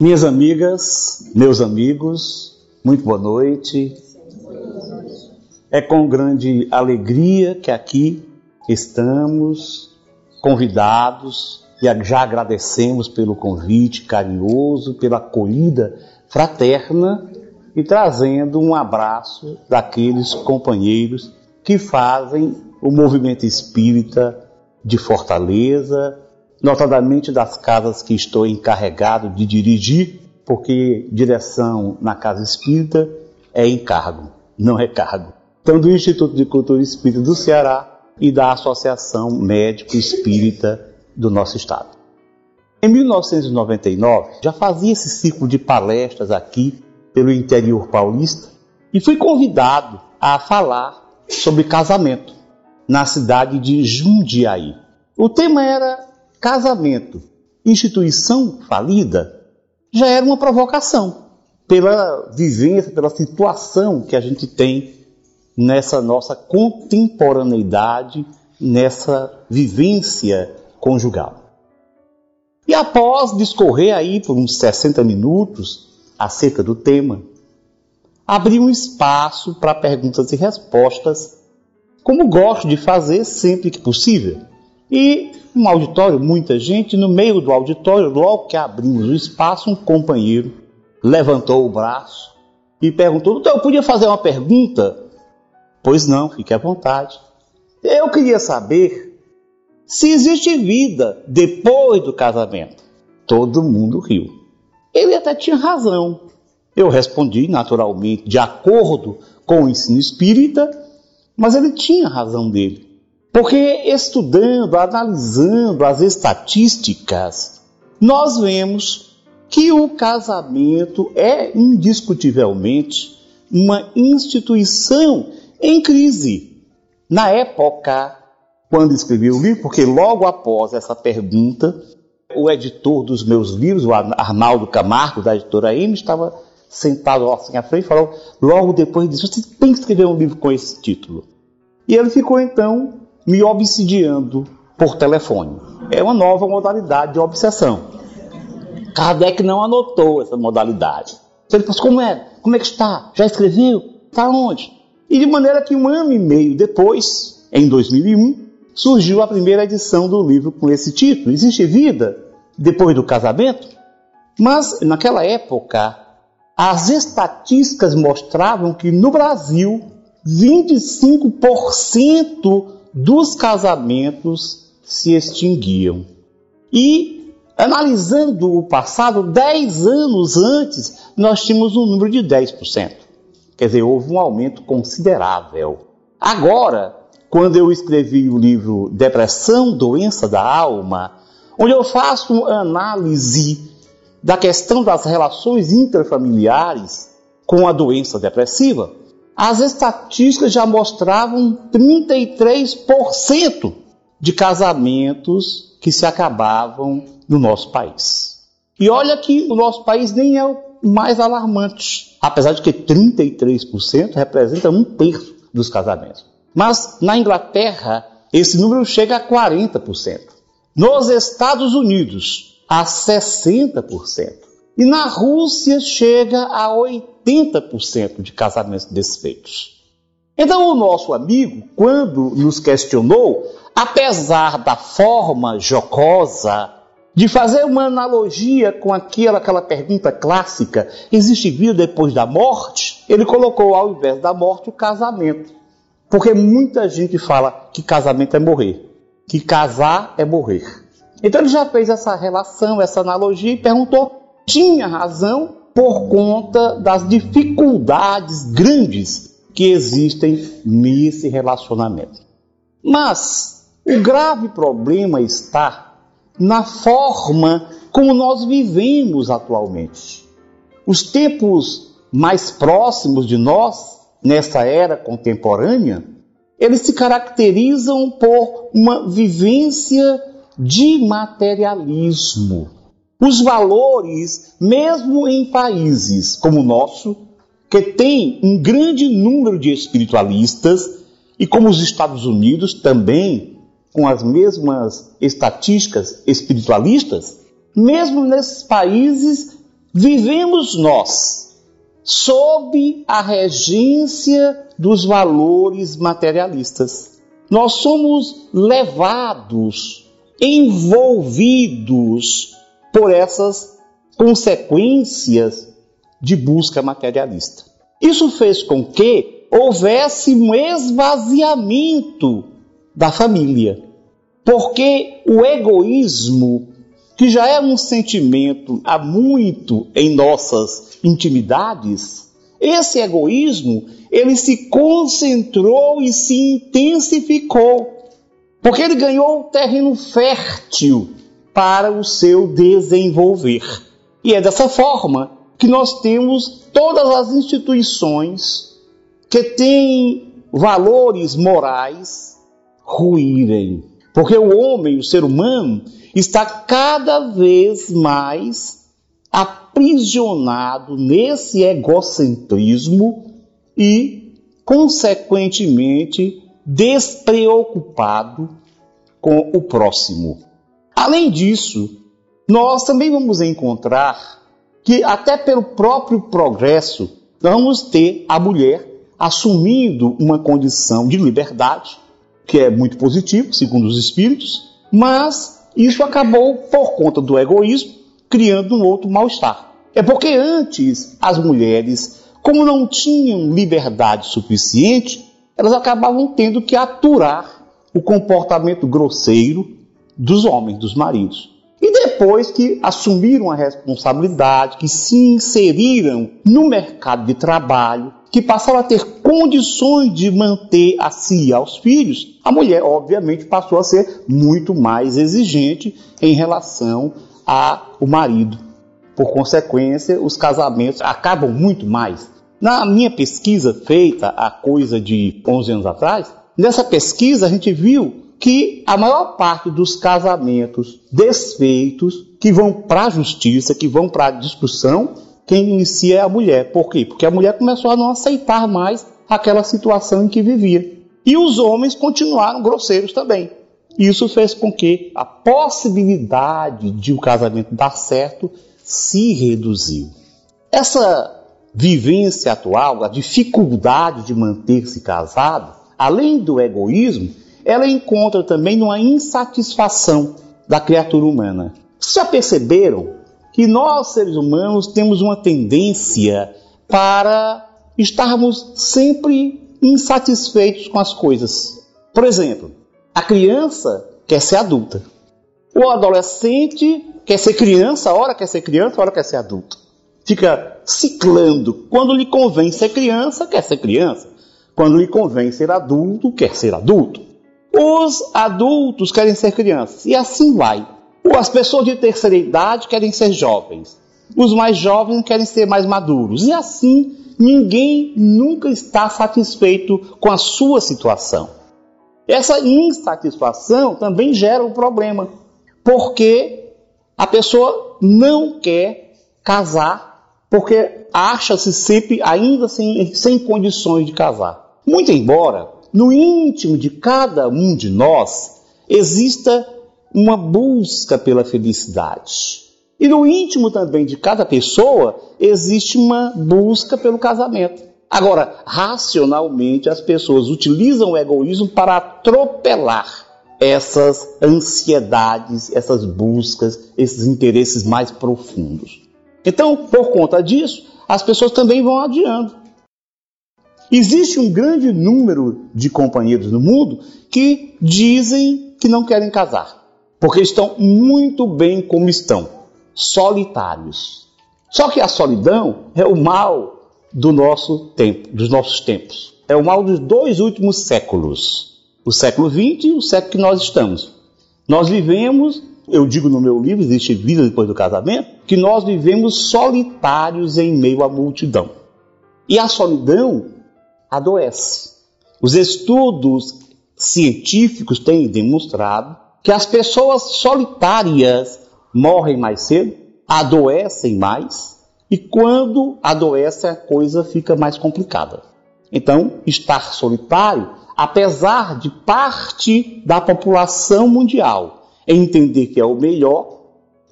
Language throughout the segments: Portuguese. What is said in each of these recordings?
Minhas amigas, meus amigos, muito boa noite. É com grande alegria que aqui estamos convidados e já agradecemos pelo convite carinhoso, pela acolhida fraterna e trazendo um abraço daqueles companheiros que fazem o movimento espírita de Fortaleza, notadamente das casas que estou encarregado de dirigir, porque direção na casa espírita é encargo, não é cargo. Então, do Instituto de Cultura Espírita do Ceará e da Associação Médico Espírita do nosso estado. Em 1999, já fazia esse ciclo de palestras aqui pelo interior paulista e fui convidado a falar sobre casamento na cidade de Jundiaí. O tema era casamento, instituição falida, já era uma provocação pela vivência, pela situação que a gente tem nessa nossa contemporaneidade, nessa vivência conjugal. E após discorrer aí por uns 60 minutos acerca do tema, abri um espaço para perguntas e respostas, como gosto de fazer sempre que possível. E um auditório, muita gente, no meio do auditório, logo que abrimos o espaço, um companheiro levantou o braço e perguntou: Então eu podia fazer uma pergunta? Pois não, fique à vontade. Eu queria saber se existe vida depois do casamento. Todo mundo riu. Ele até tinha razão. Eu respondi naturalmente, de acordo com o ensino espírita, mas ele tinha razão dele. Porque estudando, analisando as estatísticas, nós vemos que o casamento é indiscutivelmente uma instituição em crise. Na época, quando escrevi o livro, porque logo após essa pergunta, o editor dos meus livros, o Arnaldo Camargo, da editora M, estava sentado assim à frente e falou, logo depois disso, você tem que escrever um livro com esse título. E ele ficou então me obsidiando por telefone. É uma nova modalidade de obsessão. Kardec não anotou essa modalidade. Ele falou, como é? Como é que está? Já escreveu? Está onde? E de maneira que um ano e meio depois, em 2001, surgiu a primeira edição do livro com esse título. Existe vida depois do casamento? Mas, naquela época, as estatísticas mostravam que no Brasil, 25% dos casamentos se extinguiam. E, analisando o passado, 10 anos antes, nós tínhamos um número de 10%. Quer dizer, houve um aumento considerável. Agora, quando eu escrevi o livro Depressão, Doença da Alma, onde eu faço análise da questão das relações intrafamiliares com a doença depressiva, as estatísticas já mostravam 33% de casamentos que se acabavam no nosso país. E olha que o nosso país nem é o mais alarmante, apesar de que 33% representa um terço dos casamentos. Mas na Inglaterra, esse número chega a 40%. Nos Estados Unidos, a 60%. E na Rússia chega a 80% de casamentos desfeitos. Então, o nosso amigo, quando nos questionou, apesar da forma jocosa de fazer uma analogia com aquela, aquela pergunta clássica: existe vida depois da morte? Ele colocou ao invés da morte o casamento. Porque muita gente fala que casamento é morrer, que casar é morrer. Então ele já fez essa relação, essa analogia e perguntou tinha razão por conta das dificuldades grandes que existem nesse relacionamento. Mas o grave problema está na forma como nós vivemos atualmente. Os tempos mais próximos de nós, nessa era contemporânea, eles se caracterizam por uma vivência de materialismo os valores, mesmo em países como o nosso, que tem um grande número de espiritualistas, e como os Estados Unidos também, com as mesmas estatísticas espiritualistas, mesmo nesses países, vivemos nós sob a regência dos valores materialistas. Nós somos levados, envolvidos por essas consequências de busca materialista. Isso fez com que houvesse um esvaziamento da família, porque o egoísmo, que já é um sentimento há muito em nossas intimidades, esse egoísmo ele se concentrou e se intensificou, porque ele ganhou terreno fértil para o seu desenvolver. E é dessa forma que nós temos todas as instituições que têm valores morais ruírem. Porque o homem, o ser humano, está cada vez mais aprisionado nesse egocentrismo e, consequentemente, despreocupado com o próximo. Além disso, nós também vamos encontrar que até pelo próprio progresso, vamos ter a mulher assumindo uma condição de liberdade, que é muito positivo, segundo os espíritos, mas isso acabou, por conta do egoísmo, criando um outro mal-estar. É porque antes as mulheres, como não tinham liberdade suficiente, elas acabavam tendo que aturar o comportamento grosseiro dos homens, dos maridos. E depois que assumiram a responsabilidade, que se inseriram no mercado de trabalho, que passaram a ter condições de manter a si e aos filhos, a mulher, obviamente, passou a ser muito mais exigente em relação ao marido. Por consequência, os casamentos acabam muito mais. Na minha pesquisa feita há coisa de 11 anos atrás, nessa pesquisa a gente viu que a maior parte dos casamentos desfeitos que vão para a justiça, que vão para a discussão, quem inicia é a mulher. Por quê? Porque a mulher começou a não aceitar mais aquela situação em que vivia. E os homens continuaram grosseiros também. Isso fez com que a possibilidade de o casamento dar certo se reduziu. Essa vivência atual, a dificuldade de manter-se casado, além do egoísmo, ela encontra também numa insatisfação da criatura humana. Vocês já perceberam que nós, seres humanos, temos uma tendência para estarmos sempre insatisfeitos com as coisas? Por exemplo, a criança quer ser adulta. O adolescente quer ser criança, ora quer ser criança, ora quer ser adulto. Fica ciclando. Quando lhe convém ser criança, quer ser criança. Quando lhe convém ser adulto, quer ser adulto. Os adultos querem ser crianças. E assim vai. As pessoas de terceira idade querem ser jovens. Os mais jovens querem ser mais maduros. E assim, ninguém nunca está satisfeito com a sua situação. Essa insatisfação também gera um problema, porque a pessoa não quer casar, porque acha-se sempre ainda sem, sem condições de casar. Muito embora no íntimo de cada um de nós exista uma busca pela felicidade. E no íntimo também de cada pessoa existe uma busca pelo casamento. Agora, racionalmente, as pessoas utilizam o egoísmo para atropelar essas ansiedades, essas buscas, esses interesses mais profundos. Então, por conta disso, as pessoas também vão adiando. Existe um grande número de companheiros no mundo que dizem que não querem casar, porque estão muito bem como estão, solitários. Só que a solidão é o mal do nosso tempo, dos nossos tempos. É o mal dos dois últimos séculos, o século XX e o século que nós estamos. Nós vivemos, eu digo no meu livro, existe vida depois do casamento, que nós vivemos solitários em meio à multidão. E a solidão adoece. Os estudos científicos têm demonstrado que as pessoas solitárias morrem mais cedo, adoecem mais, e quando adoece a coisa fica mais complicada. Então, estar solitário, apesar de parte da população mundial entender que é o melhor,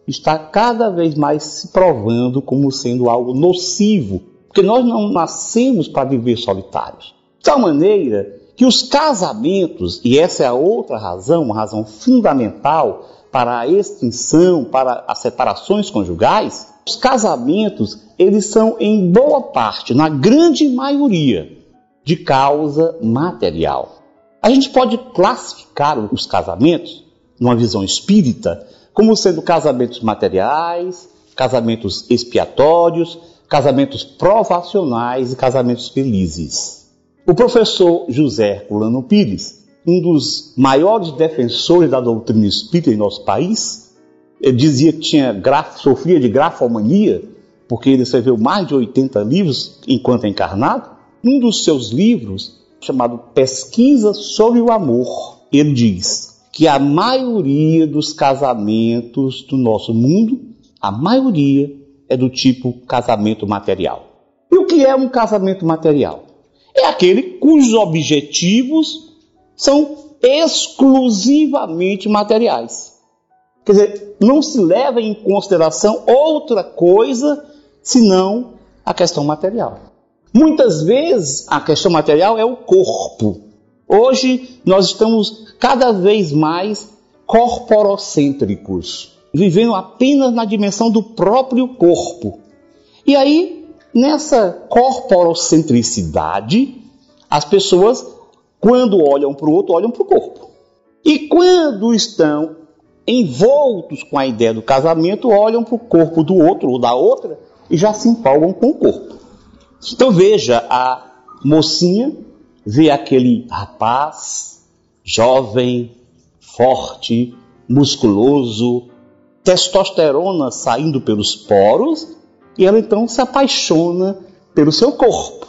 está cada vez mais se provando como sendo algo nocivo, porque nós não nascemos para viver solitários. De tal maneira que os casamentos, e essa é a outra razão, uma razão fundamental para a extinção, para as separações conjugais, os casamentos, eles são em boa parte, na grande maioria, de causa material. A gente pode classificar os casamentos, numa visão espírita, como sendo casamentos materiais, casamentos expiatórios, casamentos provacionais e casamentos felizes. O professor José Herculano Pires, um dos maiores defensores da doutrina espírita em nosso país, dizia que tinha graf, sofria de grafomania, porque ele escreveu mais de 80 livros enquanto encarnado. Um dos seus livros, chamado Pesquisa sobre o Amor, ele diz que a maioria dos casamentos do nosso mundo, a maioria é do tipo casamento material. E o que é um casamento material? É aquele cujos objetivos são exclusivamente materiais. Quer dizer, não se leva em consideração outra coisa senão a questão material. Muitas vezes a questão material é o corpo. Hoje nós estamos cada vez mais corporocêntricos, vivendo apenas na dimensão do próprio corpo. E aí, nessa corporocentricidade, as pessoas, quando olham para o outro, olham para o corpo. E quando estão envoltos com a ideia do casamento, olham para o corpo do outro ou da outra e já se empolgam com o corpo. Então veja, a mocinha vê aquele rapaz jovem, forte, musculoso, testosterona saindo pelos poros, e ela então se apaixona pelo seu corpo.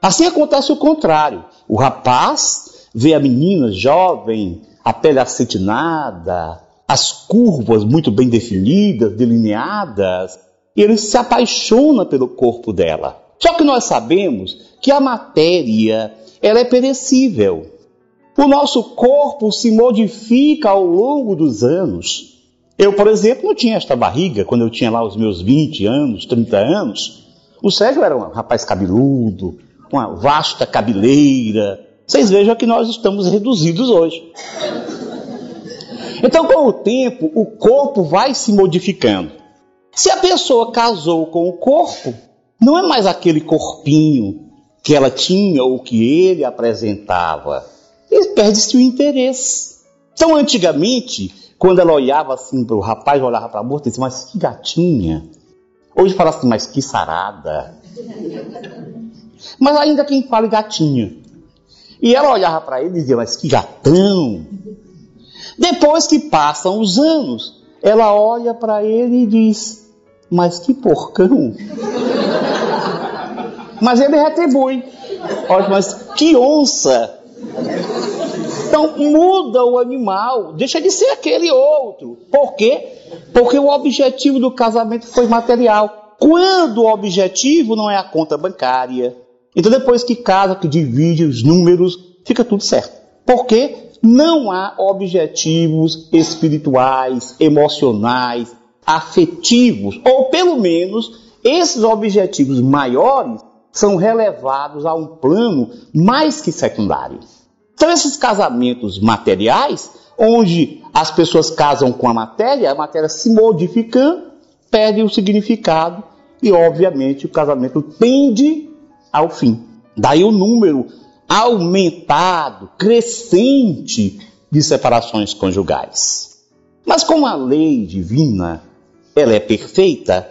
Assim acontece o contrário. O rapaz vê a menina jovem, a pele acetinada, as curvas muito bem definidas, delineadas, e ele se apaixona pelo corpo dela. Só que nós sabemos que a matéria ela é perecível. O nosso corpo se modifica ao longo dos anos. Eu, por exemplo, não tinha esta barriga quando eu tinha lá os meus 20 anos, 30 anos. O Sérgio era um rapaz cabeludo, uma vasta cabeleira. Vocês vejam que nós estamos reduzidos hoje. Então, com o tempo, o corpo vai se modificando. Se a pessoa casou com o corpo, não é mais aquele corpinho que ela tinha ou que ele apresentava. E perde-se o interesse. Então, antigamente, quando ela olhava assim para o rapaz, olhava para a moça e dizia, mas que gatinha. Hoje fala assim, mas que sarada. Mas ainda quem fala gatinha. E ela olhava para ele e dizia, mas que gatão. Depois que passam os anos, ela olha para ele e diz, mas que porcão! Mas ele retribui. Olha, mas que onça! Então muda o animal, deixa de ser aquele outro. Por quê? Porque o objetivo do casamento foi material. Quando o objetivo não é a conta bancária, então depois que casa, que divide os números, fica tudo certo. Porque não há objetivos espirituais, emocionais, afetivos, ou pelo menos esses objetivos maiores são relevados a um plano mais que secundário. Então, esses casamentos materiais, onde as pessoas casam com a matéria, a matéria se modificando, perde o significado e, obviamente, o casamento tende ao fim. Daí o número aumentado, crescente de separações conjugais. Mas como a lei divina ela é perfeita,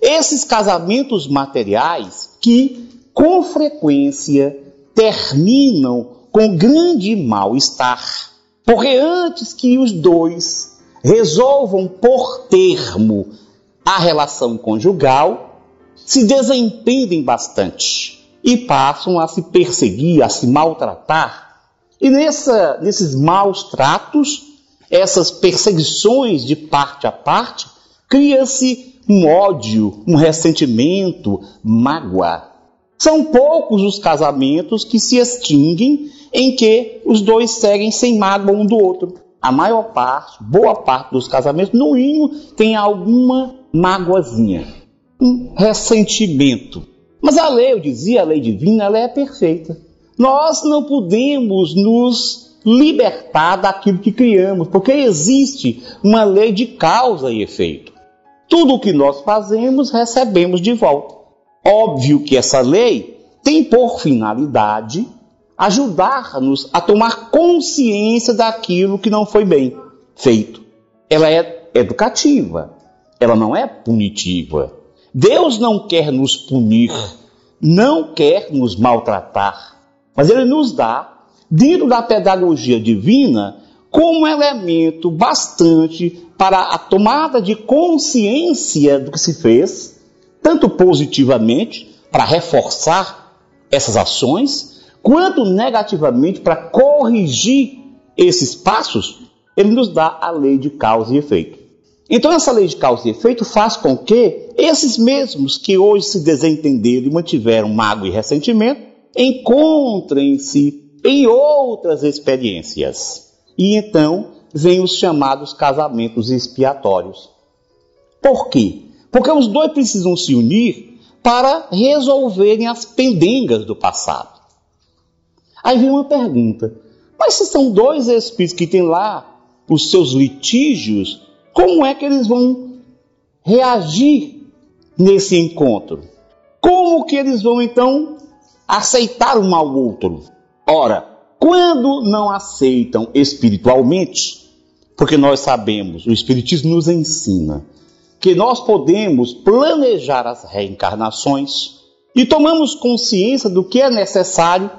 esses casamentos materiais que com frequência terminam com grande mal-estar, porque antes que os dois resolvam por termo a relação conjugal, se desentendem bastante e passam a se perseguir, a se maltratar. E nessa, nesses maus tratos, essas perseguições de parte a parte, cria-se um ódio, um ressentimento, mágoa. São poucos os casamentos que se extinguem em que os dois seguem sem mágoa um do outro. a maior parte, boa parte dos casamentos, no mínimo, tem alguma mágoazinha, um ressentimento. Mas a lei, eu dizia, a lei divina, ela é perfeita. Nós não podemos nos libertar daquilo que criamos, porque existe uma lei de causa e efeito. Tudo o que nós fazemos, recebemos de volta. Óbvio que essa lei tem por finalidade ajudar-nos a tomar consciência daquilo que não foi bem feito. Ela é educativa, ela não é punitiva. Deus não quer nos punir, não quer nos maltratar, mas Ele nos dá, dentro da pedagogia divina, como elemento bastante para a tomada de consciência do que se fez, tanto positivamente, para reforçar essas ações, quanto negativamente para corrigir esses passos, ele nos dá a lei de causa e efeito. Então, essa lei de causa e efeito faz com que esses mesmos que hoje se desentenderam e mantiveram mágoa e ressentimento encontrem-se em outras experiências. E então vêm os chamados casamentos expiatórios. Por quê? Porque os dois precisam se unir para resolverem as pendengas do passado. Aí vem uma pergunta: mas se são dois espíritos que têm lá os seus litígios, como é que eles vão reagir nesse encontro? Como que eles vão então aceitar um ao outro? Ora, quando não aceitam espiritualmente, porque nós sabemos, o Espiritismo nos ensina que nós podemos planejar as reencarnações e tomamos consciência do que é necessário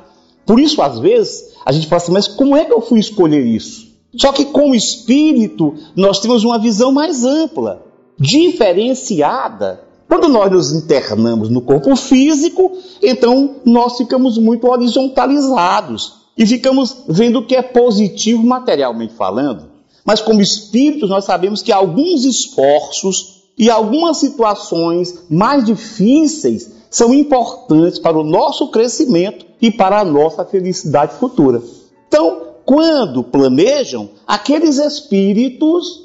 por isso, às vezes, a gente fala assim, mas como é que eu fui escolher isso? Só que com o espírito, nós temos uma visão mais ampla, diferenciada. Quando nós nos internamos no corpo físico, então nós ficamos muito horizontalizados e ficamos vendo o que é positivo materialmente falando. Mas como espíritos, nós sabemos que alguns esforços e algumas situações mais difíceis são importantes para o nosso crescimento e para a nossa felicidade futura. Então, quando planejam, aqueles espíritos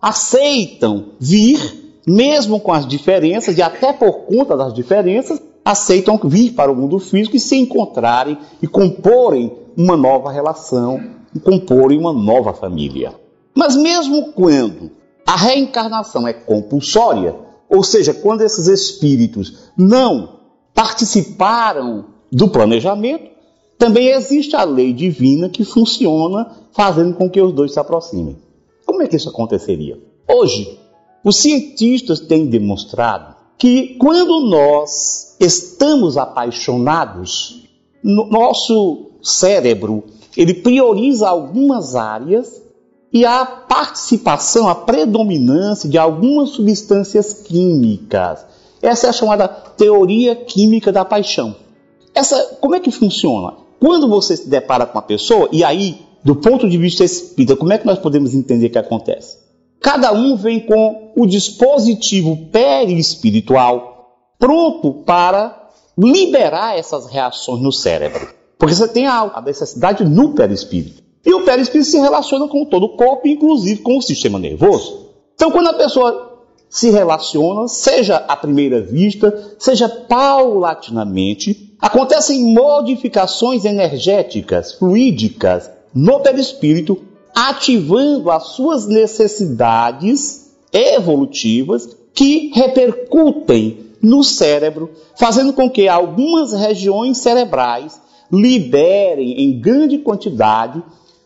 aceitam vir, mesmo com as diferenças, e até por conta das diferenças, aceitam vir para o mundo físico e se encontrarem e comporem uma nova relação, comporem uma nova família. Mas mesmo quando a reencarnação é compulsória, ou seja, quando esses espíritos não participaram do planejamento, também existe a lei divina que funciona fazendo com que os dois se aproximem. Como é que isso aconteceria? Hoje, os cientistas têm demonstrado que quando nós estamos apaixonados, no nosso cérebro ele prioriza algumas áreas e a participação, a predominância de algumas substâncias químicas. Essa é a chamada teoria química da paixão. Essa, como é que funciona? Quando você se depara com uma pessoa, e aí, do ponto de vista espírita, como é que nós podemos entender o que acontece? Cada um vem com o dispositivo perispiritual pronto para liberar essas reações no cérebro. Porque você tem a necessidade no perispírito. E o perispírito se relaciona com todo o corpo, inclusive com o sistema nervoso. Então, quando a pessoa se relaciona, seja à primeira vista, seja paulatinamente, acontecem modificações energéticas, fluídicas no perispírito, ativando as suas necessidades evolutivas que repercutem no cérebro, fazendo com que algumas regiões cerebrais liberem em grande quantidade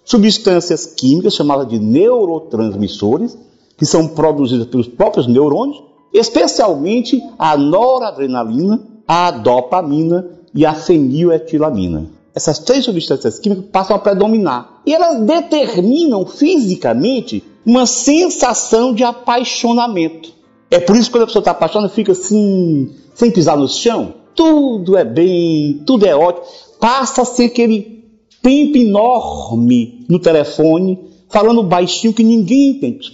substâncias químicas chamadas de neurotransmissores, que são produzidas pelos próprios neurônios, especialmente a noradrenalina, a dopamina e a feniletilamina. Essas três substâncias químicas passam a predominar e elas determinam fisicamente uma sensação de apaixonamento. É por isso que quando a pessoa está apaixonada, fica assim, sem pisar no chão. Tudo é bem, tudo é ótimo. Passa a ser aquele tempo enorme no telefone, falando baixinho que ninguém entende.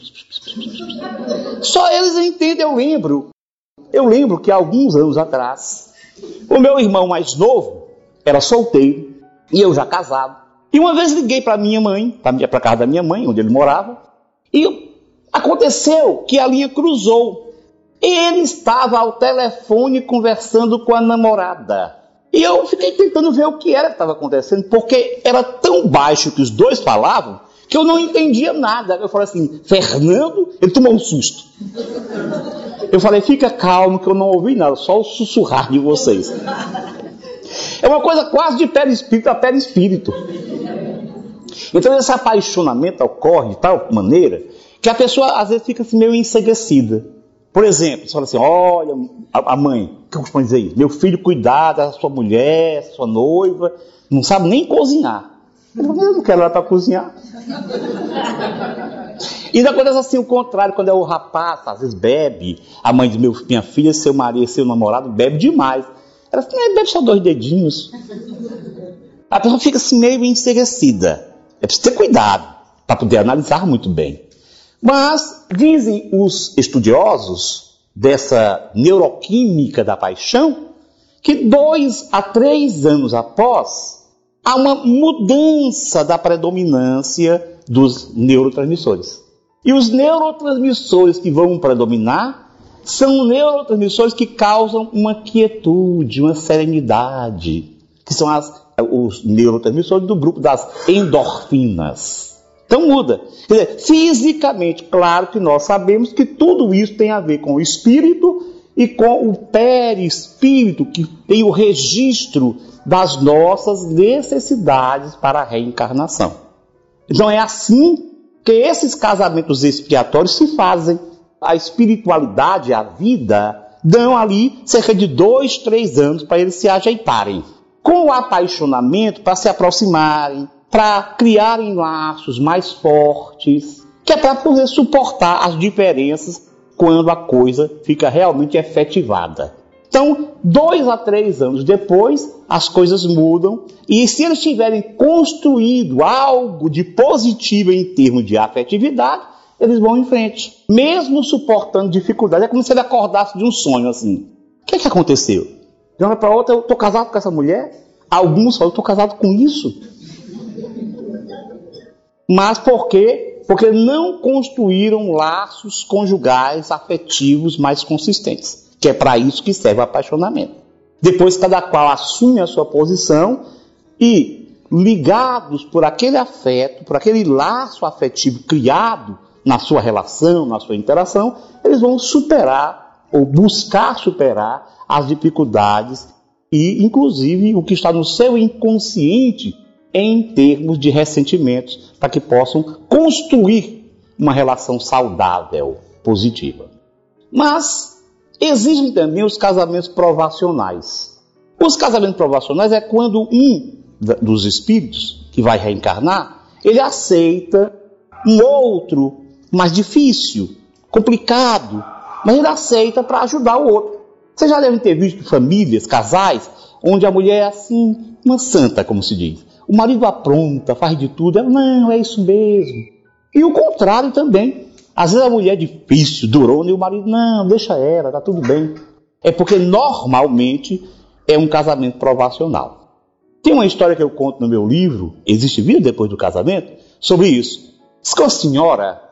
Só eles entendem, eu lembro. Eu lembro que alguns anos atrás, o meu irmão mais novo era solteiro e eu já casado. E uma vez liguei para minha mãe, para casa da minha mãe, onde ele morava, e aconteceu que a linha cruzou. Ele estava ao telefone conversando com a namorada. E eu fiquei tentando ver o que era que estava acontecendo, porque era tão baixo que os dois falavam que eu não entendia nada. Eu falei assim, Fernando, ele tomou um susto. Eu falei, fica calmo que eu não ouvi nada, só o sussurrar de vocês. É uma coisa quase de perispírito a perispírito. Então esse apaixonamento ocorre de tal maneira que a pessoa às vezes fica assim, meio enseguecida. Por exemplo, você fala assim, olha, a mãe, que costuma dizer isso? Meu filho cuidar da sua mulher, sua noiva, não sabe nem cozinhar. Eu não quero ela para cozinhar. E ainda acontece assim o contrário, quando é o rapaz, às vezes bebe, a mãe de meu, minha filha, seu marido, seu namorado, bebe demais. Ela assim, bebe só dois dedinhos. A pessoa fica assim meio enseguecida. É preciso ter cuidado para poder analisar muito bem. Mas dizem os estudiosos dessa neuroquímica da paixão que dois a três anos após há uma mudança da predominância dos neurotransmissores. E os neurotransmissores que vão predominar são neurotransmissores que causam uma quietude, uma serenidade, que são as, os neurotransmissores do grupo das endorfinas. Então muda. Quer dizer, fisicamente, claro que nós sabemos que tudo isso tem a ver com o espírito e com o perispírito, que tem o registro das nossas necessidades para a reencarnação. Então é assim que esses casamentos expiatórios se fazem. A espiritualidade, a vida, dão ali cerca de dois, três anos para eles se ajeitarem. Com o apaixonamento, para se aproximarem, para criarem laços mais fortes, que é para poder suportar as diferenças quando a coisa fica realmente efetivada. Então, dois a três anos depois, as coisas mudam, e se eles tiverem construído algo de positivo em termos de afetividade, eles vão em frente, mesmo suportando dificuldades. É como se ele acordasse de um sonho assim. O que, é que aconteceu? De uma para outra, eu estou casado com essa mulher? Alguns falam, eu estou casado com isso. Mas por quê? Porque não construíram laços conjugais afetivos mais consistentes que é para isso que serve o apaixonamento. Depois cada qual assume a sua posição e ligados por aquele afeto, por aquele laço afetivo criado na sua relação, na sua interação, eles vão superar ou buscar superar as dificuldades e, inclusive, o que está no seu inconsciente em termos de ressentimentos, para que possam construir uma relação saudável, positiva. Mas Existem também os casamentos provacionais. Os casamentos provacionais é quando um dos espíritos que vai reencarnar, ele aceita um outro mais difícil, complicado, mas ele aceita para ajudar o outro. Vocês já devem ter visto famílias, casais, onde a mulher é assim, uma santa, como se diz. O marido apronta, faz de tudo, ela, não, é isso mesmo. E o contrário também. Às vezes a mulher é difícil, durona, e o marido, não, deixa ela, tá tudo bem. É porque normalmente é um casamento provacional. Tem uma história que eu conto no meu livro, Existe Vida Depois do Casamento, sobre isso. Diz que a senhora,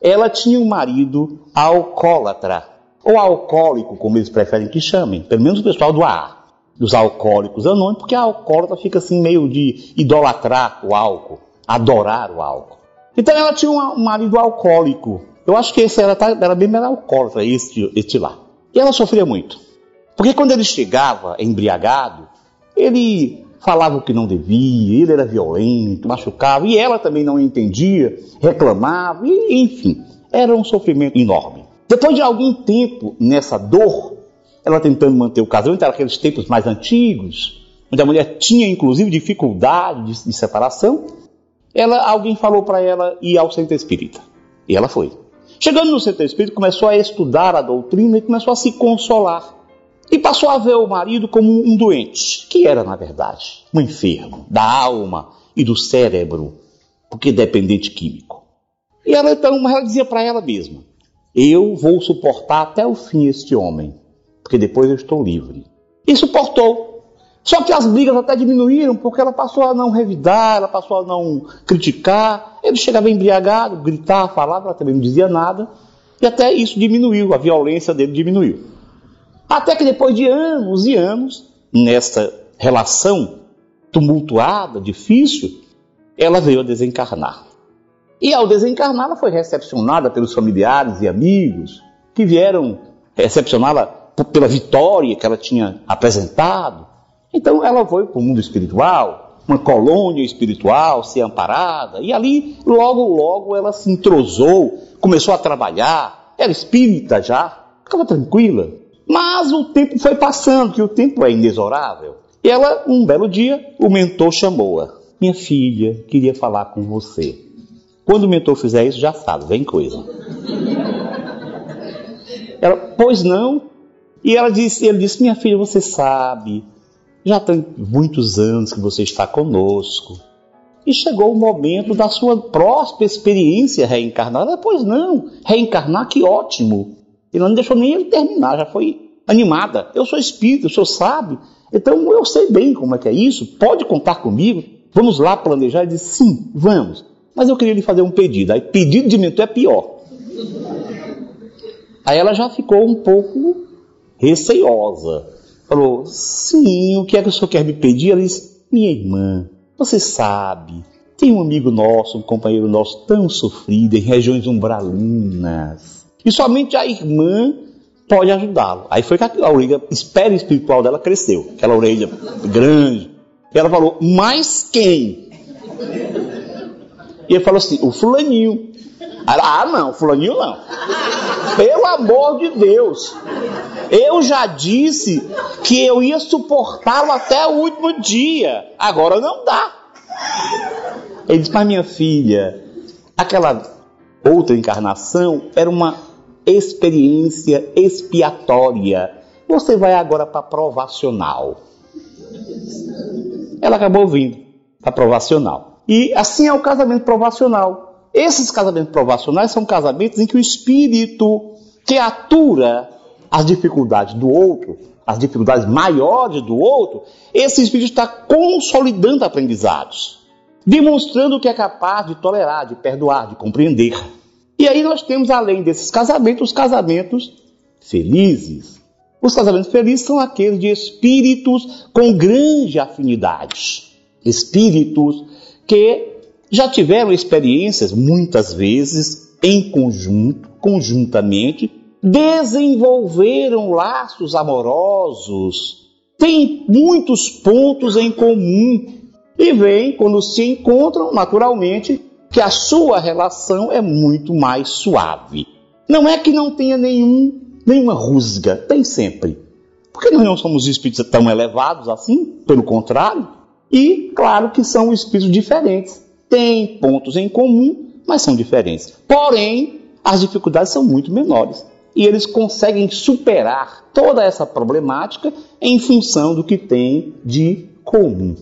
ela tinha um marido alcoólatra, ou alcoólico, como eles preferem que chamem, pelo menos o pessoal do AA, dos alcoólicos anônimos, porque a alcoólatra fica assim meio de idolatrar o álcool, adorar o álcool. Então ela tinha um marido alcoólico. Eu acho que esse era, era bem mais alcoólatra, este, este lá. E ela sofria muito. Porque quando ele chegava embriagado, ele falava o que não devia, ele era violento, machucava, e ela também não entendia, reclamava, e, enfim, era um sofrimento enorme. Depois de algum tempo nessa dor, ela tentando manter o casamento, era aqueles tempos mais antigos, onde a mulher tinha inclusive dificuldade de, de separação, ela, alguém falou para ela ir ao centro espírita. E ela foi. Chegando no centro espírita, começou a estudar a doutrina e começou a se consolar. E passou a ver o marido como um doente, que era, na verdade, um enfermo da alma e do cérebro, porque dependente químico. E ela então ela dizia para ela mesma: Eu vou suportar até o fim este homem, porque depois eu estou livre. E suportou. Só que as brigas até diminuíram, porque ela passou a não revidar, ela passou a não criticar. Ele chegava embriagado, gritava, falava, ela também não dizia nada. E até isso diminuiu, a violência dele diminuiu. Até que depois de anos e anos, nessa relação tumultuada, difícil, ela veio a desencarnar. E ao desencarnar, ela foi recepcionada pelos familiares e amigos que vieram recepcioná-la pela vitória que ela tinha apresentado. Então ela foi para o mundo espiritual, uma colônia espiritual, ser amparada, e ali logo, logo ela se entrosou, começou a trabalhar, era espírita já, ficava tranquila. Mas o tempo foi passando, que o tempo é inexorável. E ela, um belo dia, o mentor chamou-a. Minha filha, queria falar com você. Quando o mentor fizer isso, já sabe, vem coisa. Ela, pois não. E ela disse, ele disse, minha filha, você sabe, já tem muitos anos que você está conosco. E chegou o momento da sua próxima experiência reencarnada. Pois não, reencarnar, que ótimo. E não deixou nem ele terminar, já foi animada. Eu sou espírito, o senhor sabe. Então eu sei bem como é que é isso, pode contar comigo. Vamos lá planejar? Ele disse, sim, vamos. Mas eu queria lhe fazer um pedido. Aí pedido de mentor é pior. Aí ela já ficou um pouco receiosa. Falou, sim, o que é que o senhor quer me pedir? Ela disse, minha irmã, você sabe, tem um amigo nosso, um companheiro nosso tão sofrido em regiões umbralinas. E somente a irmã pode ajudá-lo. Aí foi que a orelha, espera espiritual dela cresceu, aquela orelha grande. E ela falou, mas quem? E ele falou assim, o fulaninho. Ela, ah, não, fulaninho não. Pelo amor de Deus. Eu já disse que eu ia suportá-lo até o último dia. Agora não dá. Ele disse, mas minha filha, aquela outra encarnação era uma experiência expiatória. Você vai agora para provacional. Ela acabou vindo para provacional. E assim é o casamento provacional. Esses casamentos provacionais são casamentos em que o espírito que atura as dificuldades do outro, as dificuldades maiores do outro, esse espírito está consolidando aprendizados, demonstrando que é capaz de tolerar, de perdoar, de compreender. E aí nós temos, além desses casamentos, os casamentos felizes. Os casamentos felizes são aqueles de espíritos com grande afinidade. Espíritos que já tiveram experiências, muitas vezes, em conjunto, conjuntamente, desenvolveram laços amorosos, têm muitos pontos em comum e vêm, quando se encontram, naturalmente, que a sua relação é muito mais suave. Não é que não tenha nenhum, nenhuma rusga, tem sempre. Porque nós não somos espíritos tão elevados assim, pelo contrário. E claro que são espíritos diferentes. Têm pontos em comum, mas são diferentes. Porém, as dificuldades são muito menores. E eles conseguem superar toda essa problemática em função do que tem de comum,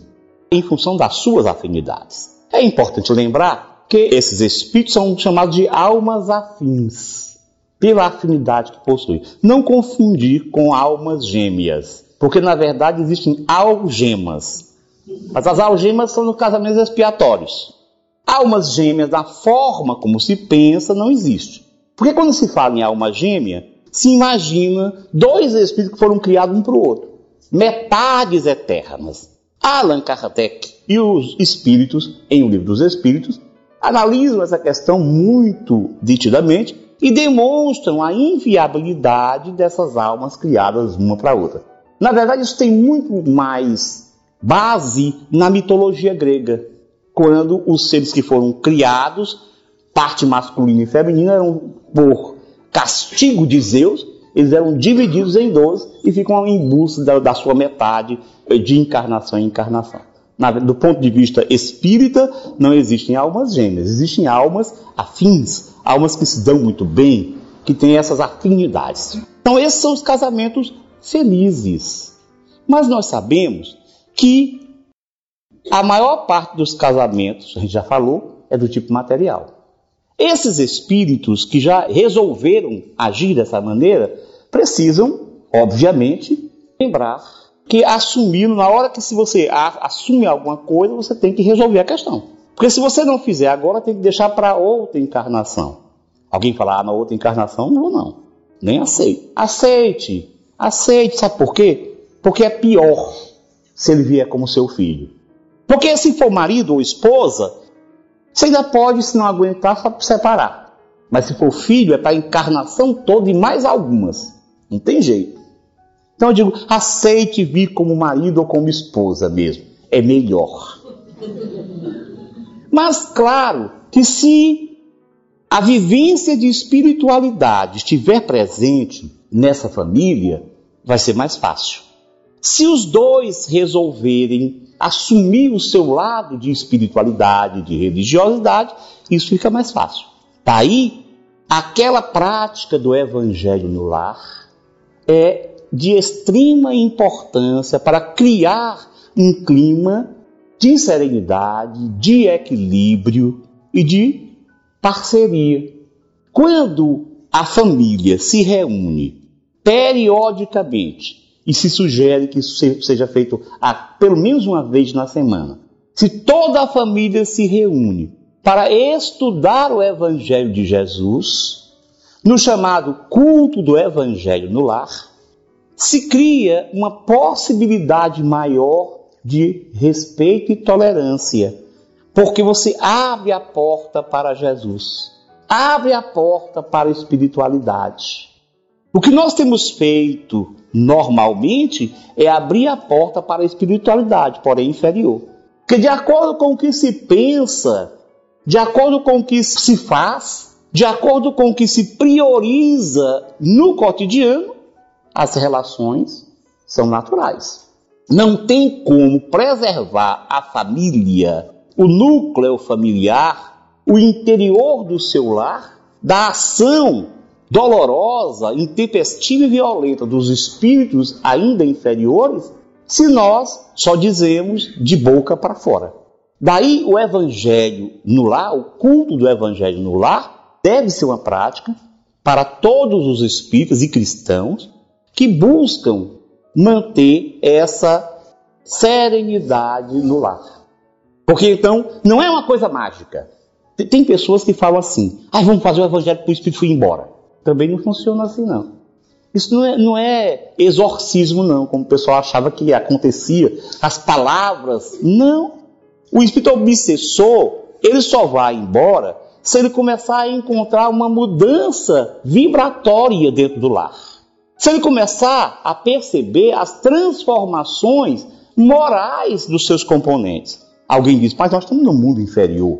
em função das suas afinidades. É importante lembrar que esses espíritos são chamados de almas afins, pela afinidade que possuem. Não confundir com almas gêmeas, porque na verdade existem algemas. Mas as algemas são nos casamentos expiatórios. Almas gêmeas, da forma como se pensa, não existe. Porque quando se fala em alma gêmea, se imagina dois espíritos que foram criados um para o outro. Metades eternas. Allan Kardec e os espíritos, em O Livro dos Espíritos, analisam essa questão muito detidamente e demonstram a inviabilidade dessas almas criadas uma para outra. Na verdade, isso tem muito mais base na mitologia grega, quando os seres que foram criados, parte masculina e feminina, eram por castigo de Zeus, eles eram divididos em dois e ficam em busca da, da sua metade de encarnação em encarnação do ponto de vista espírita, não existem almas gêmeas, existem almas afins, almas que se dão muito bem, que têm essas afinidades. Então, esses são os casamentos felizes. Mas nós sabemos que a maior parte dos casamentos, a gente já falou, é do tipo material. Esses espíritos que já resolveram agir dessa maneira precisam, obviamente, lembrar que assumir, na hora que se você assume alguma coisa, você tem que resolver a questão. Porque se você não fizer agora, tem que deixar para outra encarnação. Alguém falar, ah, na outra encarnação, não não. Nem aceite. Aceite. Aceite. Sabe por quê? Porque é pior se ele vier como seu filho. Porque se for marido ou esposa, você ainda pode, se não aguentar, separar. Mas se for filho, é para a encarnação toda e mais algumas. Não tem jeito. Então eu digo, aceite vir como marido ou como esposa mesmo. É melhor. Mas claro que se a vivência de espiritualidade estiver presente nessa família, vai ser mais fácil. Se os dois resolverem assumir o seu lado de espiritualidade, de religiosidade, isso fica mais fácil. Daí, aquela prática do evangelho no lar é de extrema importância para criar um clima de serenidade, de equilíbrio e de parceria. Quando a família se reúne periodicamente e se sugere que isso seja feito a, pelo menos uma vez na semana, se toda a família se reúne para estudar o Evangelho de Jesus, no chamado culto do Evangelho no lar, se cria uma possibilidade maior de respeito e tolerância, porque você abre a porta para Jesus, abre a porta para a espiritualidade. O que nós temos feito normalmente é abrir a porta para a espiritualidade, porém inferior. Porque de acordo com o que se pensa, de acordo com o que se faz, de acordo com o que se prioriza no cotidiano, as relações são naturais. Não tem como preservar a família, o núcleo familiar, o interior do seu lar, da ação dolorosa, intempestiva e violenta dos espíritos ainda inferiores, se nós só dizemos de boca para fora. Daí o evangelho no lar, o culto do evangelho no lar, deve ser uma prática para todos os espíritas e cristãos que buscam manter essa serenidade no lar. Porque então não é uma coisa mágica. Tem pessoas que falam assim: ah, vamos fazer o evangelho para o espírito ir embora. Também não funciona assim, não. Isso não é, não é exorcismo, não, como o pessoal achava que acontecia. As palavras. Não. O espírito obsessor, ele só vai embora se ele começar a encontrar uma mudança vibratória dentro do lar. Se ele começar a perceber as transformações morais dos seus componentes. Alguém diz, mas nós estamos no mundo inferior.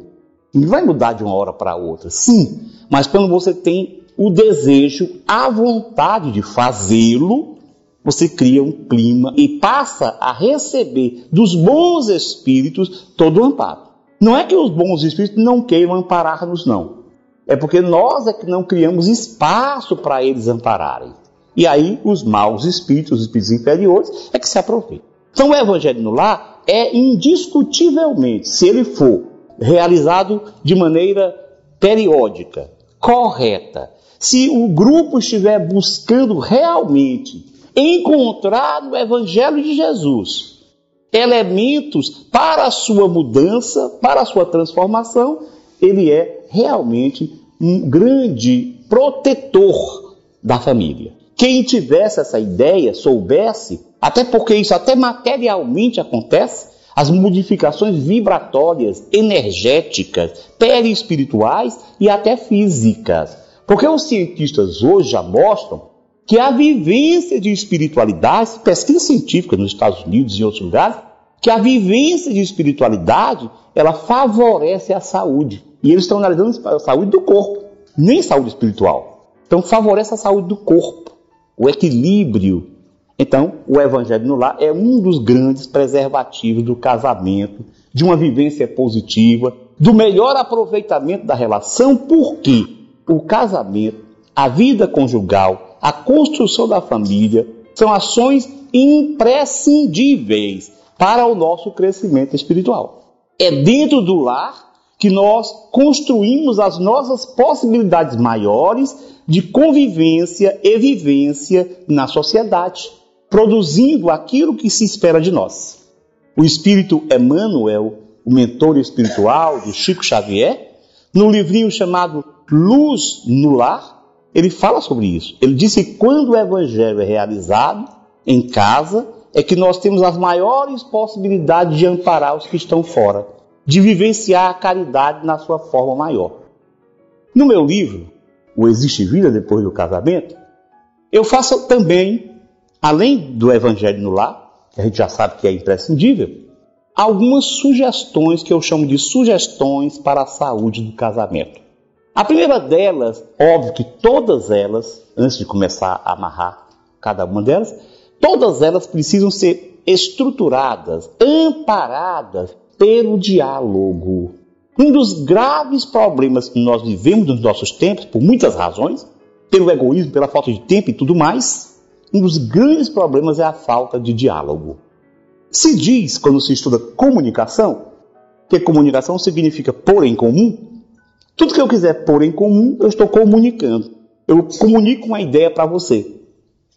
Não vai mudar de uma hora para outra. Sim, mas quando você tem o desejo, a vontade de fazê-lo, você cria um clima e passa a receber dos bons espíritos todo o amparo. Não é que os bons espíritos não queiram amparar-nos, não. É porque nós é que não criamos espaço para eles ampararem. E aí os maus espíritos, os espíritos inferiores, é que se aproveitam. Então o evangelho no lar é indiscutivelmente, se ele for realizado de maneira periódica, correta, se o grupo estiver buscando realmente encontrar no Evangelho de Jesus elementos para a sua mudança, para a sua transformação, ele é realmente um grande protetor da família. Quem tivesse essa ideia, soubesse, até porque isso até materialmente acontece, as modificações vibratórias, energéticas, perispirituais e até físicas porque os cientistas hoje já mostram que a vivência de espiritualidade, pesquisa científica nos Estados Unidos e em outros lugares, que a vivência de espiritualidade, ela favorece a saúde. E eles estão analisando a saúde do corpo, nem saúde espiritual. Então favorece a saúde do corpo, o equilíbrio. Então, o evangelho no lar é um dos grandes preservativos do casamento, de uma vivência positiva, do melhor aproveitamento da relação, por quê? o casamento, a vida conjugal, a construção da família são ações imprescindíveis para o nosso crescimento espiritual. É dentro do lar que nós construímos as nossas possibilidades maiores de convivência e vivência na sociedade. Produzindo aquilo que se espera de nós. O espírito Emmanuel, o mentor espiritual do Chico Xavier, no livrinho chamado Luz no Lar, ele fala sobre isso. Ele disse que quando o evangelho é realizado em casa, é que nós temos as maiores possibilidades de amparar os que estão fora, de vivenciar a caridade na sua forma maior. No meu livro, O Existe Vida Depois do Casamento, eu faço também, além do evangelho no lar, que a gente já sabe que é imprescindível, algumas sugestões que eu chamo de sugestões para a saúde do casamento. A primeira delas, óbvio que todas elas, antes de começar a amarrar cada uma delas, todas elas precisam ser estruturadas, amparadas pelo diálogo. Um dos graves problemas que nós vivemos nos nossos tempos, por muitas razões, pelo egoísmo, pela falta de tempo e tudo mais, um dos grandes problemas é a falta de diálogo. Se diz, quando se estuda comunicação, que comunicação significa pôr em comum tudo que eu quiser pôr em comum, eu estou comunicando. Eu comunico uma ideia para você.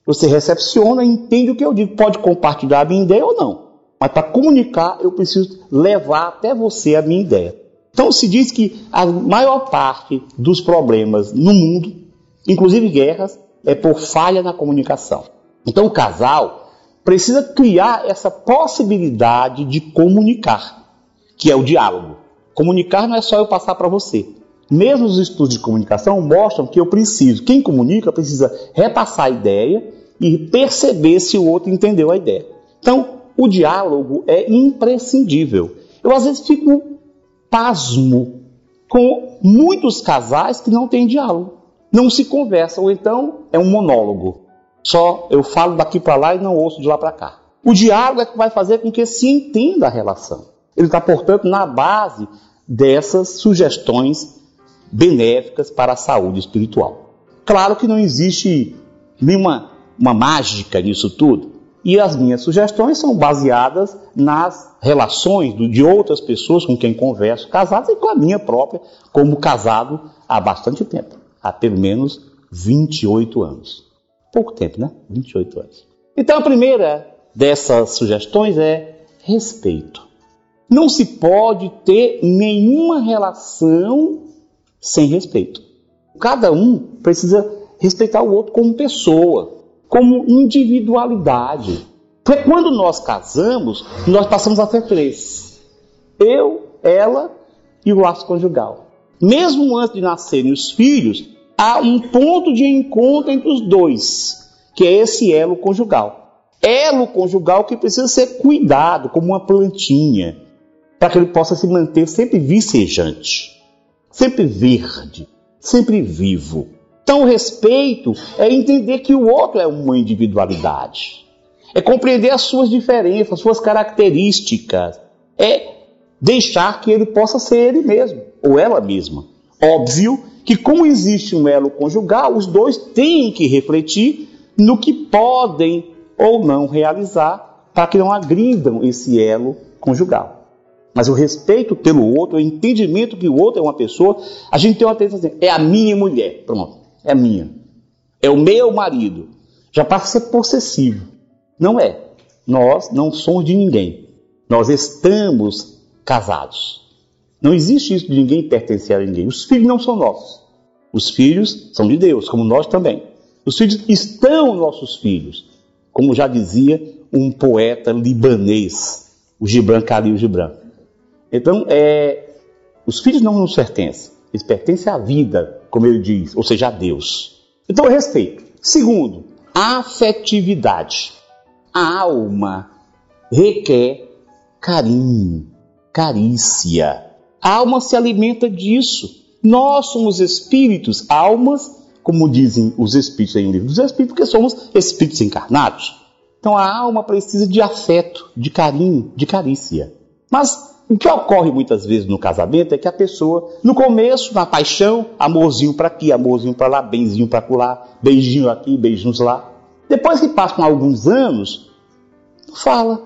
Você recepciona e entende o que eu digo. Pode compartilhar a minha ideia ou não. Mas para comunicar, eu preciso levar até você a minha ideia. Então se diz que a maior parte dos problemas no mundo, inclusive guerras, é por falha na comunicação. Então o casal precisa criar essa possibilidade de comunicar, que é o diálogo. Comunicar não é só eu passar para você. Mesmo os estudos de comunicação mostram que eu preciso, quem comunica precisa repassar a ideia e perceber se o outro entendeu a ideia. Então, o diálogo é imprescindível. Eu às vezes fico pasmo com muitos casais que não têm diálogo, não se conversam, ou então é um monólogo. Só eu falo daqui para lá e não ouço de lá para cá. O diálogo é que vai fazer com que se entenda a relação. Ele está, portanto, na base dessas sugestões benéficas para a saúde espiritual. Claro que não existe nenhuma uma mágica nisso tudo, e as minhas sugestões são baseadas nas relações de outras pessoas com quem converso, casadas, e com a minha própria, como casado há bastante tempo há pelo menos 28 anos. Pouco tempo, né? 28 anos. Então a primeira dessas sugestões é respeito. Não se pode ter nenhuma relação sem respeito. Cada um precisa respeitar o outro como pessoa, como individualidade. Porque quando nós casamos, nós passamos a ser três: eu, ela e o laço conjugal. Mesmo antes de nascerem os filhos, há um ponto de encontro entre os dois, que é esse elo conjugal. Elo conjugal que precisa ser cuidado como uma plantinha, para que ele possa se manter sempre vicejante sempre verde, sempre vivo. Então, o respeito é entender que o outro é uma individualidade, é compreender as suas diferenças, as suas características, é deixar que ele possa ser ele mesmo ou ela mesma. Óbvio que, como existe um elo conjugal, os dois têm que refletir no que podem ou não realizar para que não agridam esse elo conjugal. Mas o respeito pelo outro, o entendimento que o outro é uma pessoa, a gente tem uma tendência assim, é a minha mulher, pronto, é a minha. É o meu marido. Já passa a ser possessivo. Não é. Nós não somos de ninguém. Nós estamos casados. Não existe isso de ninguém pertencer a ninguém. Os filhos não são nossos. Os filhos são de Deus, como nós também. Os filhos estão nossos filhos, como já dizia um poeta libanês, o Gibran Khalil Gibran. Então, é, os filhos não nos pertencem, eles pertencem à vida, como ele diz, ou seja, a Deus. Então, é respeito. Segundo, afetividade. A alma requer carinho, carícia. A alma se alimenta disso. Nós somos espíritos, almas, como dizem os espíritos em um livro dos espíritos, porque somos espíritos encarnados. Então a alma precisa de afeto, de carinho, de carícia. Mas o que ocorre muitas vezes no casamento é que a pessoa, no começo, na paixão, amorzinho para aqui, amorzinho para lá, benzinho para lá, beijinho aqui, beijinhos lá. Depois que passam alguns anos, fala.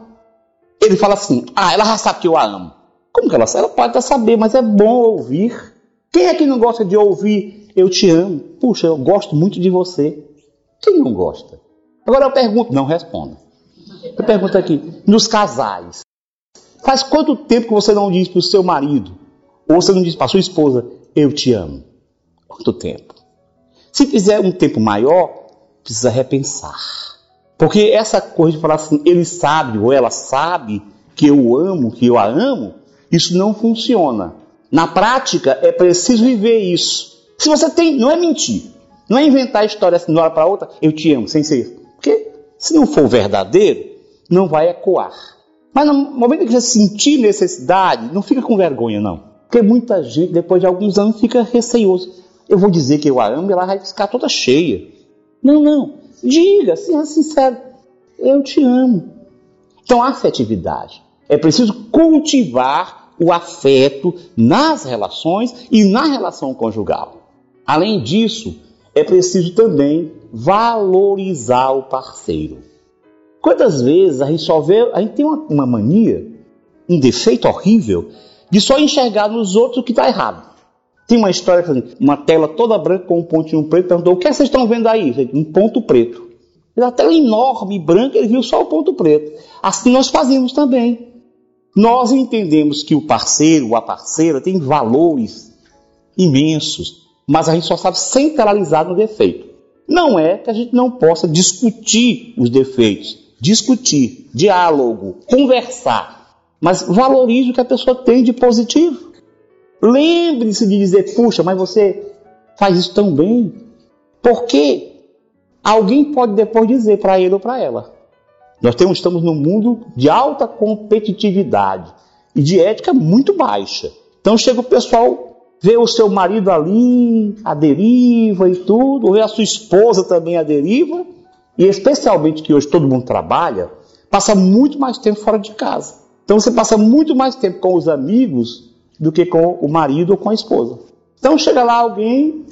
Ele fala assim: Ah, ela já sabe que eu a amo. Como que ela sabe? Ela pode até saber, mas é bom ouvir. Quem é que não gosta de ouvir eu te amo? Puxa, eu gosto muito de você. Quem não gosta? Agora eu pergunto, não responda. Eu pergunto aqui, nos casais, faz quanto tempo que você não diz para o seu marido, ou você não diz para sua esposa, eu te amo? Quanto tempo? Se fizer um tempo maior, precisa repensar. Porque essa coisa de falar assim, ele sabe ou ela sabe que eu amo, que eu a amo, isso não funciona. Na prática, é preciso viver isso. Se você tem, não é mentir, não é inventar história assim de uma hora para outra, eu te amo, sem ser. Porque se não for verdadeiro, não vai ecoar. Mas no momento que você sentir necessidade, não fica com vergonha, não. Porque muita gente, depois de alguns anos, fica receioso. Eu vou dizer que eu a amo e ela vai ficar toda cheia. Não, não. Diga, seja sincero. Eu te amo. Então, afetividade. É preciso cultivar o afeto nas relações e na relação conjugal. Além disso, é preciso também valorizar o parceiro. Quantas vezes a gente só vê, a gente tem uma, uma mania, um defeito horrível, de só enxergar nos outros o que está errado. Tem uma história, uma tela toda branca com um pontinho preto, perguntou, o que, é vocês estão vendo aí? Um ponto preto. A tela enorme, branca, ele viu só o ponto preto. Assim nós fazemos também. Nós entendemos que o parceiro ou a parceira tem valores imensos, mas a gente só sabe centralizar no defeito. Não é que a gente não possa discutir os defeitos, discutir, diálogo, conversar, mas valorize o que a pessoa tem de positivo. Lembre-se de dizer, puxa, mas você faz isso tão bem. Porque alguém pode depois dizer para ele ou para ela. Nós temos, estamos num mundo de alta competitividade e de ética muito baixa. Então chega o pessoal, vê o seu marido ali, a deriva e tudo, vê a sua esposa também a deriva, e especialmente que hoje todo mundo trabalha, passa muito mais tempo fora de casa. Então você passa muito mais tempo com os amigos do que com o marido ou com a esposa. Então chega lá alguém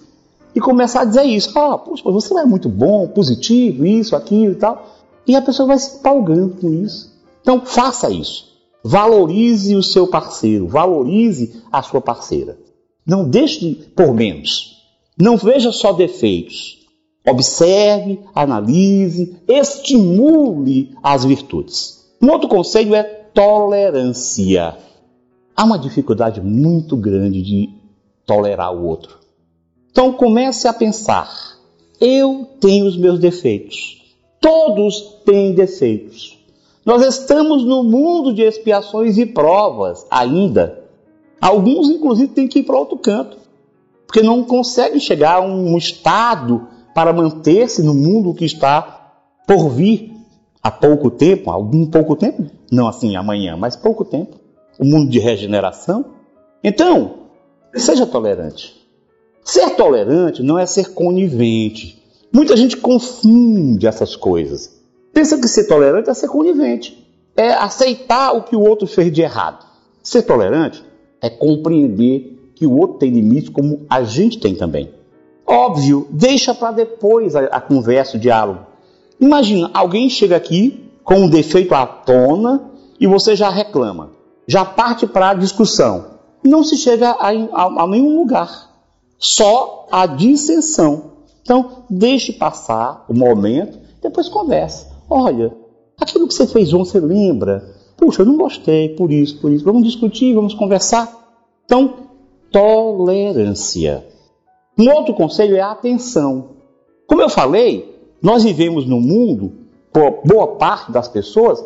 e começa a dizer isso. Ah, poxa, você é muito bom, positivo, isso, aquilo e tal. E a pessoa vai se empolgando com isso. Então faça isso. Valorize o seu parceiro, valorize a sua parceira. Não deixe por menos. Não veja só defeitos. Observe, analise, estimule as virtudes. Um outro conselho é tolerância. Há uma dificuldade muito grande de tolerar o outro. Então comece a pensar: eu tenho os meus defeitos. Todos têm defeitos. Nós estamos no mundo de expiações e provas ainda. Alguns, inclusive, têm que ir para outro canto, porque não conseguem chegar a um estado para manter-se no mundo que está por vir há pouco tempo, algum pouco tempo, não assim amanhã, mas pouco tempo, o mundo de regeneração. Então, seja tolerante. Ser tolerante não é ser conivente. Muita gente confunde essas coisas. Pensa que ser tolerante é ser conivente, é aceitar o que o outro fez de errado. Ser tolerante é compreender que o outro tem limites como a gente tem também. Óbvio, deixa para depois a, a, conversa, o diálogo. Imagina, alguém chega aqui com um defeito à tona e você já reclama, já parte para a discussão. Não se chega a, a, a nenhum lugar, só a dissensão. Então, deixe passar o momento, depois conversa. Olha, aquilo que você fez ontem, você lembra? Puxa, eu não gostei por isso, por isso. Vamos discutir, vamos conversar. Então, tolerância. Um outro conselho é a atenção. Como eu falei, nós vivemos num mundo, boa parte das pessoas,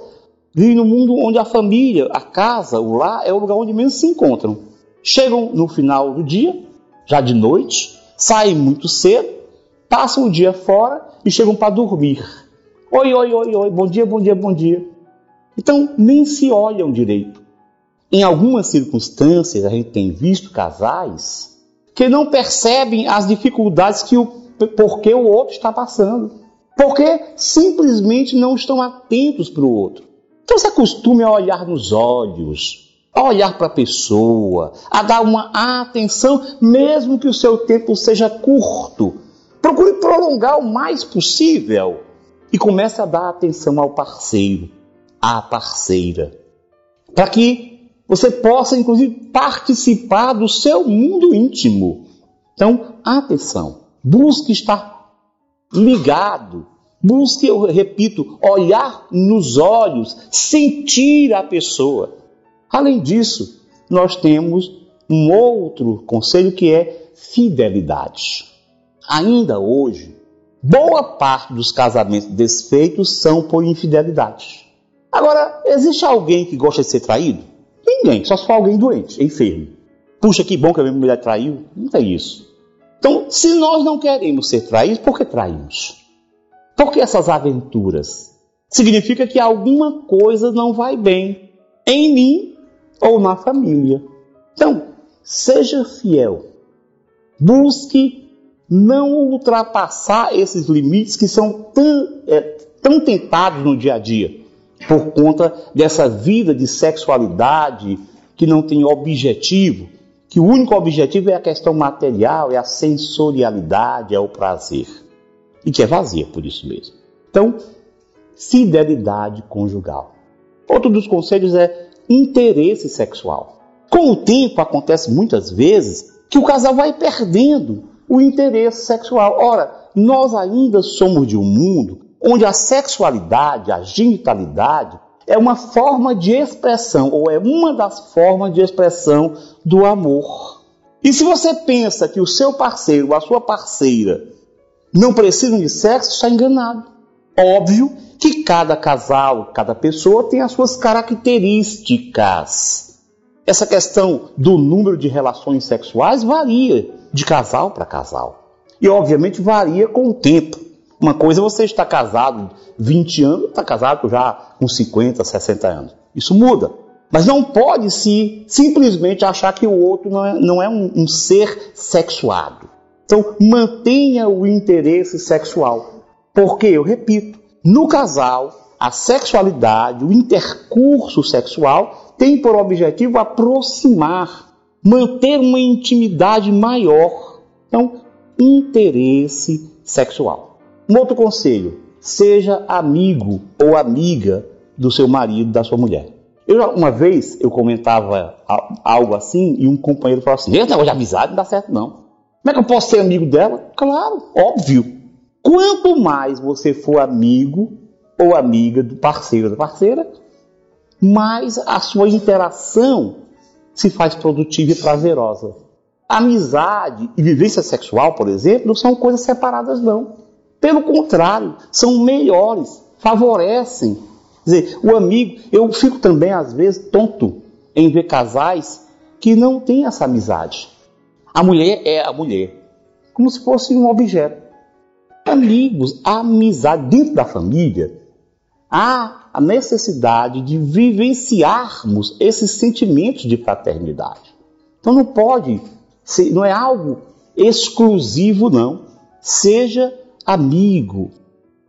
vivem num mundo onde a família, a casa, o lar é o lugar onde menos se encontram. Chegam no final do dia, já de noite, saem muito cedo, passam o dia fora e chegam para dormir. Oi, oi, oi, oi, bom dia, bom dia, bom dia. Então, nem se olham direito. Em algumas circunstâncias, a gente tem visto casais que não percebem as dificuldades que o porque o outro está passando. Porque simplesmente não estão atentos para o outro. Então se acostume a olhar nos olhos, a olhar para a pessoa, a dar uma atenção, mesmo que o seu tempo seja curto. Procure prolongar o mais possível e comece a dar atenção ao parceiro, à parceira, para que você possa, inclusive, participar do seu mundo íntimo. Então, atenção, busque estar ligado, Busque, eu repito, olhar nos olhos, sentir a pessoa. Além disso, nós temos um outro conselho que é fidelidade. Ainda hoje, boa parte dos casamentos desfeitos são por infidelidade. Agora, existe alguém que gosta de ser traído? Ninguém, só se for alguém doente, enfermo. Puxa, que bom que a minha mulher traiu. Não tem isso. Então, se nós não queremos ser traídos, por que traímos? Por que essas aventuras? Significa que alguma coisa não vai bem em mim ou na família. Então, seja fiel. Busque não ultrapassar esses limites que são tão, é, tão tentados no dia a dia, por conta dessa vida de sexualidade que não tem objetivo, que o único objetivo é a questão material, é a sensorialidade, é o prazer. E que é vazia por isso mesmo. Então, fidelidade conjugal. Outro dos conselhos é interesse sexual. Com o tempo, acontece muitas vezes que o casal vai perdendo o interesse sexual. Ora, nós ainda somos de um mundo onde a sexualidade, a genitalidade, é uma forma de expressão, ou é uma das formas de expressão do amor. E se você pensa que o seu parceiro a sua parceira não precisam de sexo, está enganado. Óbvio que cada casal, cada pessoa tem as suas características. Essa questão do número de relações sexuais varia de casal para casal. E obviamente varia com o tempo. Uma coisa é você estar casado 20 anos, está casado já com 50, 60 anos. Isso muda. Mas não pode se simplesmente achar que o outro não é, não é um, um ser sexuado. Então, mantenha o interesse sexual. Porque, eu repito, no casal, a sexualidade, o intercurso sexual tem por objetivo aproximar, manter uma intimidade maior. Então, interesse sexual. Um outro conselho: seja amigo ou amiga do seu marido, da sua mulher. Eu uma vez eu comentava algo assim e um companheiro falou assim: "Esse negócio de amizade não dá certo não. Como é que eu posso ser amigo dela?" Claro, óbvio. Quanto mais você for amigo ou amiga do parceiro ou da parceira, mais a sua interação se faz produtiva e prazerosa. Amizade e vivência sexual, por exemplo, não são coisas separadas não. Pelo contrário, são melhores, favorecem. Quer dizer, o amigo, eu fico também às vezes tonto em ver casais que não têm essa amizade. A mulher é a mulher, como se fosse um objeto. Amigos, amizade dentro da família, há a necessidade de vivenciarmos esses sentimentos de fraternidade. Então não pode ser, não é algo exclusivo, não. Seja amigo.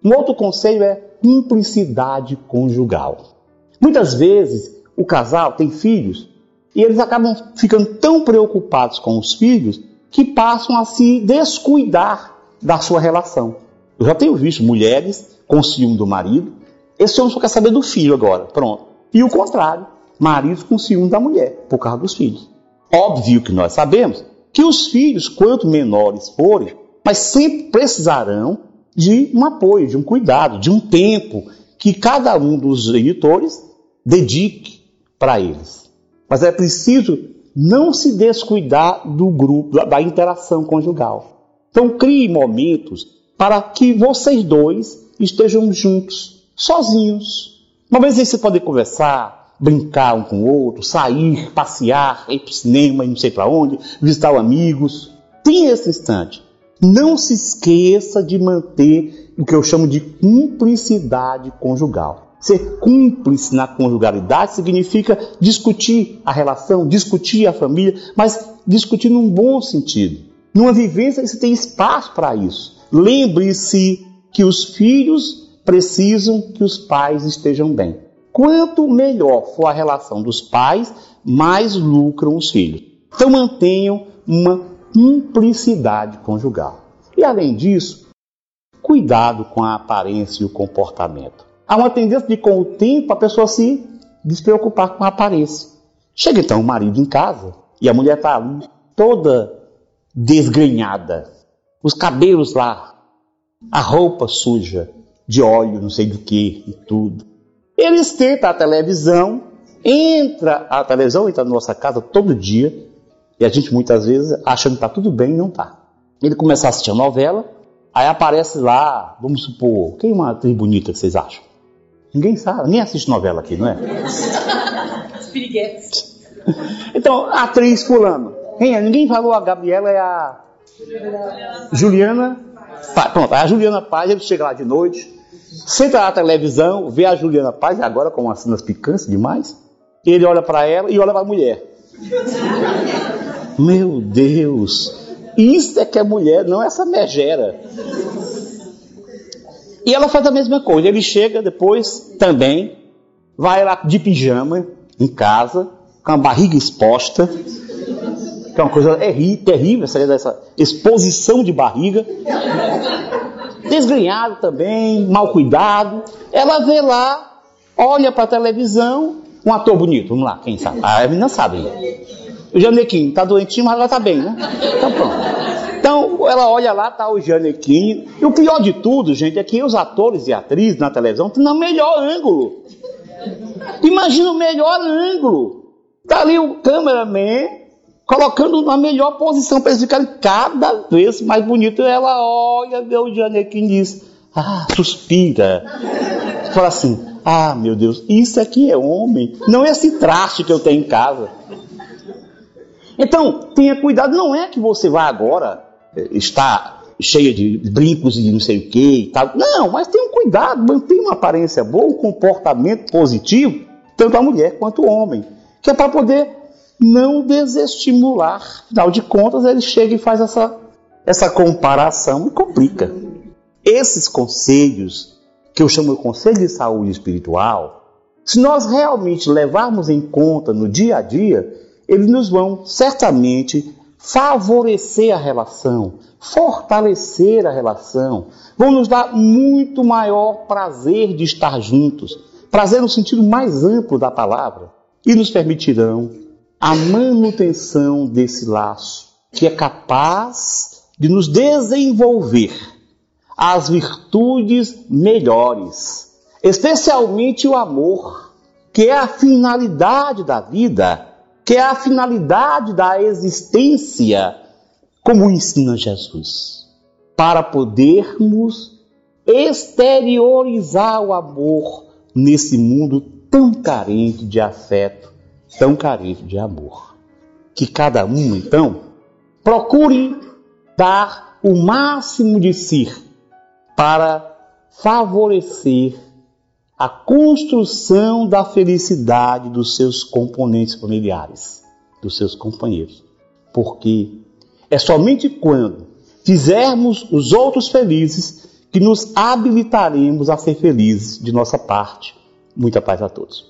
Um outro conselho é cumplicidade conjugal. Muitas vezes o casal tem filhos e eles acabam ficando tão preocupados com os filhos que passam a se descuidar da sua relação. Eu já tenho visto mulheres com ciúme do marido, esse homem só quer saber do filho agora, pronto. E o contrário, maridos com ciúme da mulher, por causa dos filhos. Óbvio que nós sabemos que os filhos, quanto menores forem, mas sempre precisarão de um apoio, de um cuidado, de um tempo que cada um dos editores dedique para eles. Mas é preciso não se descuidar do grupo, da, interação conjugal. Então crie momentos para que vocês dois estejam juntos, sozinhos. Uma vez você pode conversar, brincar um com o outro, sair, passear, ir para o cinema, não sei para onde, visitar amigos. Tem esse instante. Não se esqueça de manter o que eu chamo de cumplicidade conjugal. Ser cúmplice na conjugalidade significa discutir a relação, discutir a família, mas discutir num bom sentido. Numa vivência você tem espaço para isso. Lembre-se que os filhos precisam que os pais estejam bem. Quanto melhor for a relação dos pais, mais lucram os filhos. Então mantenham uma cumplicidade conjugal. E além disso, cuidado com a aparência e o comportamento. Há uma tendência de, com o tempo, a pessoa se despreocupar com a aparência. Chega então o marido em casa e a mulher está ali toda desgrenhada, os cabelos lá, a roupa suja. De óleo, não sei do que e tudo. Eles tentam a televisão, entra a televisão, entra na nossa casa todo dia, e a gente muitas vezes achando que está tudo bem e não está. Ele começa a assistir a novela, aí aparece lá, vamos supor, quem é uma atriz bonita que vocês acham? Ninguém sabe, nem assiste novela aqui, não é? Então, atriz fulano. Quem é? Ninguém falou, a Gabriela é a Juliana. Pronto, a Juliana Paz, ele chega lá de noite, senta na televisão, vê a Juliana Paz, agora com as cenas picantes demais, ele olha para ela e olha para a mulher. Meu Deus, isso é que é mulher, não essa megera. E ela faz a mesma coisa. Ele chega depois também, vai lá de pijama em casa, com a barriga exposta, que é uma coisa é terrível, essa, essa exposição de barriga. Desgrenhado também, mal cuidado. Ela vê lá, olha para a televisão, um ator bonito, vamos lá, quem sabe? A menina sabe. O Janequim está doentinho, mas ela está bem, né? Então pronto. Então ela olha lá, tá o Janequim. E o pior de tudo, gente, é que os atores e atrizes na televisão estão no melhor ângulo. Imagina o melhor ângulo. Tá ali o cameraman colocando na melhor posição para eles ficarem cada vez mais bonitos. Ela olha, o Janequim e diz, ah, suspira. Fala assim, ah, meu Deus, isso aqui é homem, não é esse traste que eu tenho em casa. Então, tenha cuidado, não é que você vai agora eh, estar cheia de brincos e não sei o que e tal. Não, mas tenha cuidado, mantenha uma aparência boa, um comportamento positivo, tanto a mulher quanto o homem, que é para poder não desestimular. Afinal de contas, ele chega e faz essa, essa comparação e complica. Esses conselhos, que eu chamo de conselho de saúde espiritual, se nós realmente levarmos em conta no dia a dia, eles nos vão certamente favorecer a relação, fortalecer a relação, vão nos dar muito maior prazer de estar juntos, prazer no sentido mais amplo da palavra, e nos permitirão a manutenção desse laço, que é capaz de nos desenvolver as virtudes melhores, especialmente o amor, que é a finalidade da vida, que é a finalidade da existência, como ensina Jesus, para podermos exteriorizar o amor nesse mundo tão carente de afeto tão carente de amor. Que cada um, então, procure dar o máximo de si para favorecer a construção da felicidade dos seus componentes familiares, dos seus companheiros. Porque é somente quando fizermos os outros felizes que nos habilitaremos a ser felizes de nossa parte. Muita paz a todos.